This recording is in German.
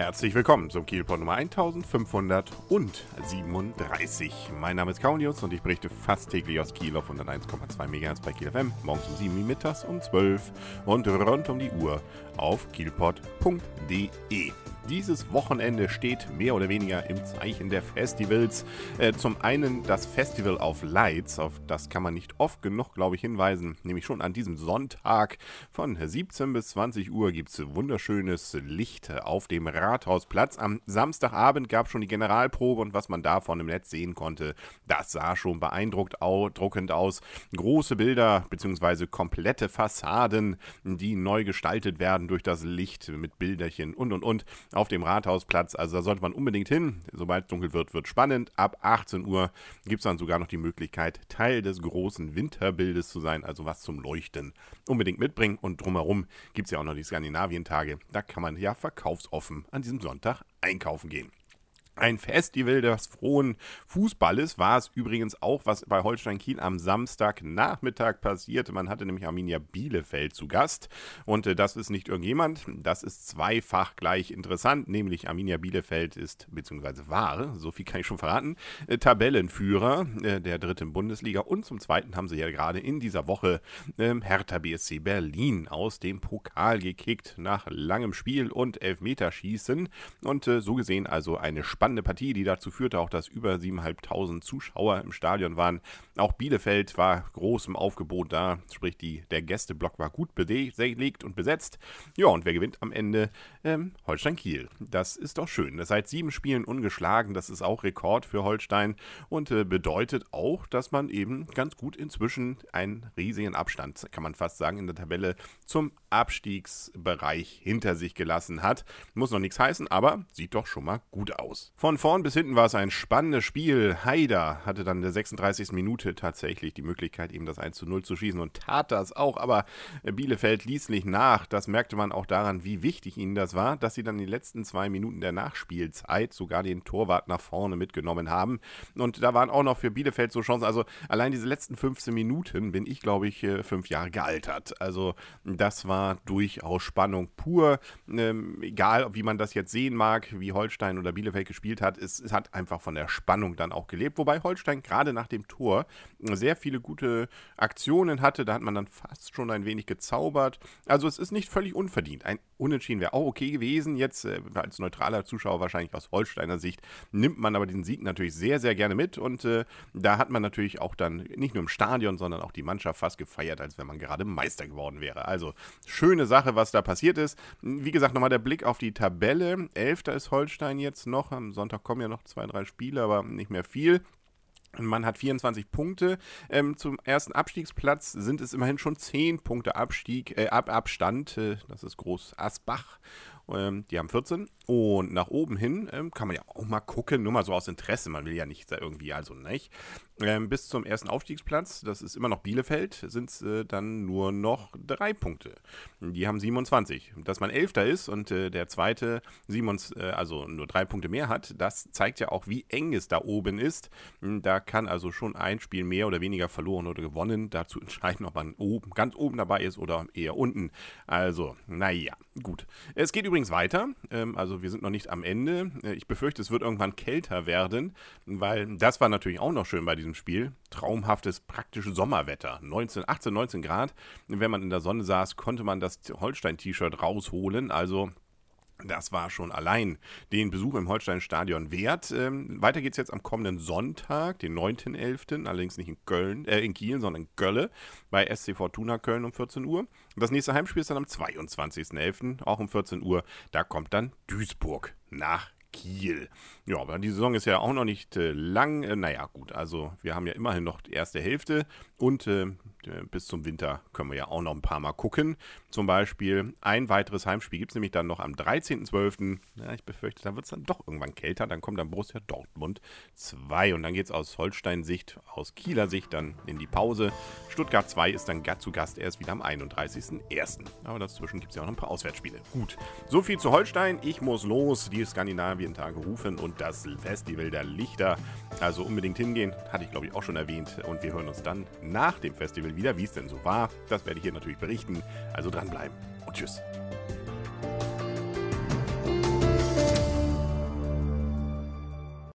Herzlich willkommen zum Kielpot Nummer 1537. Mein Name ist Kaunius und ich berichte fast täglich aus Kiel auf 101,2 MHz bei Kiel FM, morgens um 7 Uhr, mittags um 12 und rund um die Uhr auf kielpot.de. Dieses Wochenende steht mehr oder weniger im Zeichen der Festivals. Äh, zum einen das Festival of Lights, auf das kann man nicht oft genug, glaube ich, hinweisen. Nämlich schon an diesem Sonntag von 17 bis 20 Uhr gibt es wunderschönes Licht auf dem Rathausplatz. Am Samstagabend gab es schon die Generalprobe und was man davon im Netz sehen konnte, das sah schon beeindruckend aus. Große Bilder bzw. komplette Fassaden, die neu gestaltet werden durch das Licht mit Bilderchen und und und auf dem Rathausplatz. Also da sollte man unbedingt hin. Sobald es dunkel wird, wird spannend. Ab 18 Uhr gibt es dann sogar noch die Möglichkeit, Teil des großen Winterbildes zu sein, also was zum Leuchten unbedingt mitbringen. Und drumherum gibt es ja auch noch die Skandinavientage. Da kann man ja verkaufsoffen an diesem Sonntag einkaufen gehen. Ein Festival des frohen Fußballes war es übrigens auch, was bei Holstein Kiel am Samstagnachmittag passierte. Man hatte nämlich Arminia Bielefeld zu Gast. Und äh, das ist nicht irgendjemand, das ist zweifach gleich interessant. Nämlich Arminia Bielefeld ist, beziehungsweise war, so viel kann ich schon verraten, äh, Tabellenführer äh, der dritten Bundesliga. Und zum Zweiten haben sie ja gerade in dieser Woche ähm, Hertha BSC Berlin aus dem Pokal gekickt nach langem Spiel und Elfmeterschießen. Und äh, so gesehen also eine spannende spannende Partie, die dazu führte auch, dass über 7.500 Zuschauer im Stadion waren. Auch Bielefeld war groß im Aufgebot da, sprich die, der Gästeblock war gut belegt und besetzt. Ja, und wer gewinnt am Ende? Ähm, Holstein Kiel. Das ist doch schön. Seit sieben Spielen ungeschlagen, das ist auch Rekord für Holstein und äh, bedeutet auch, dass man eben ganz gut inzwischen einen riesigen Abstand, kann man fast sagen, in der Tabelle zum Abstiegsbereich hinter sich gelassen hat. Muss noch nichts heißen, aber sieht doch schon mal gut aus. Von vorn bis hinten war es ein spannendes Spiel. Haider hatte dann in der 36. Minute tatsächlich die Möglichkeit, eben das 1 zu 0 zu schießen und tat das auch, aber Bielefeld ließ nicht nach. Das merkte man auch daran, wie wichtig ihnen das war, dass sie dann die letzten zwei Minuten der Nachspielzeit sogar den Torwart nach vorne mitgenommen haben. Und da waren auch noch für Bielefeld so Chancen. Also allein diese letzten 15 Minuten bin ich, glaube ich, äh, fünf Jahre gealtert. Also das war durchaus Spannung pur. Ähm, egal, wie man das jetzt sehen mag, wie Holstein oder Bielefeld gespielt gespielt hat, es, es hat einfach von der Spannung dann auch gelebt. Wobei Holstein gerade nach dem Tor sehr viele gute Aktionen hatte. Da hat man dann fast schon ein wenig gezaubert. Also es ist nicht völlig unverdient. Ein Unentschieden wäre auch okay gewesen. Jetzt äh, als neutraler Zuschauer wahrscheinlich aus Holsteiner Sicht nimmt man aber diesen Sieg natürlich sehr, sehr gerne mit. Und äh, da hat man natürlich auch dann nicht nur im Stadion, sondern auch die Mannschaft fast gefeiert, als wenn man gerade Meister geworden wäre. Also schöne Sache, was da passiert ist. Wie gesagt, nochmal der Blick auf die Tabelle. Elfter ist Holstein jetzt noch am Sonntag kommen ja noch zwei, drei Spiele, aber nicht mehr viel. Man hat 24 Punkte. Ähm, zum ersten Abstiegsplatz sind es immerhin schon 10 Punkte Abstieg, äh, Ab Abstand. Äh, das ist Groß Asbach. Ähm, die haben 14. Und nach oben hin ähm, kann man ja auch mal gucken, nur mal so aus Interesse. Man will ja nicht irgendwie, also nicht. Ähm, bis zum ersten Aufstiegsplatz, das ist immer noch Bielefeld, sind es äh, dann nur noch drei Punkte. Die haben 27. Dass man Elfter ist und äh, der zweite 27, äh, also nur drei Punkte mehr hat, das zeigt ja auch, wie eng es da oben ist. Hm, da kann also schon ein Spiel mehr oder weniger verloren oder gewonnen dazu entscheiden, ob man oben, ganz oben dabei ist oder eher unten. Also, naja, gut. Es geht übrigens weiter. Ähm, also wir sind noch nicht am Ende. Äh, ich befürchte, es wird irgendwann kälter werden, weil das war natürlich auch noch schön bei diesem Spiel. Traumhaftes, praktisches Sommerwetter. 19, 18, 19 Grad. Wenn man in der Sonne saß, konnte man das Holstein-T-Shirt rausholen. Also das war schon allein den Besuch im Holstein-Stadion wert. Ähm, weiter es jetzt am kommenden Sonntag, den 9.11., allerdings nicht in Köln, äh, in Kiel, sondern in Gölle, bei SC Fortuna Köln um 14 Uhr. Das nächste Heimspiel ist dann am 22.11., auch um 14 Uhr. Da kommt dann Duisburg nach Kiel. Ja, aber die Saison ist ja auch noch nicht äh, lang. Äh, naja, gut, also wir haben ja immerhin noch die erste Hälfte und äh, bis zum Winter können wir ja auch noch ein paar Mal gucken. Zum Beispiel ein weiteres Heimspiel gibt es nämlich dann noch am 13.12. Ja, ich befürchte, da wird es dann doch irgendwann kälter. Dann kommt dann Borussia Dortmund 2 und dann geht es aus Holstein-Sicht, aus Kieler Sicht dann in die Pause. Stuttgart 2 ist dann zu Gast erst wieder am 31.01. Aber dazwischen gibt es ja auch noch ein paar Auswärtsspiele. Gut, so viel zu Holstein. Ich muss los, die Skandinavien-Tage rufen und das Festival der Lichter. Also unbedingt hingehen, hatte ich glaube ich auch schon erwähnt. Und wir hören uns dann nach dem Festival wieder, wie es denn so war. Das werde ich hier natürlich berichten. Also dranbleiben und tschüss.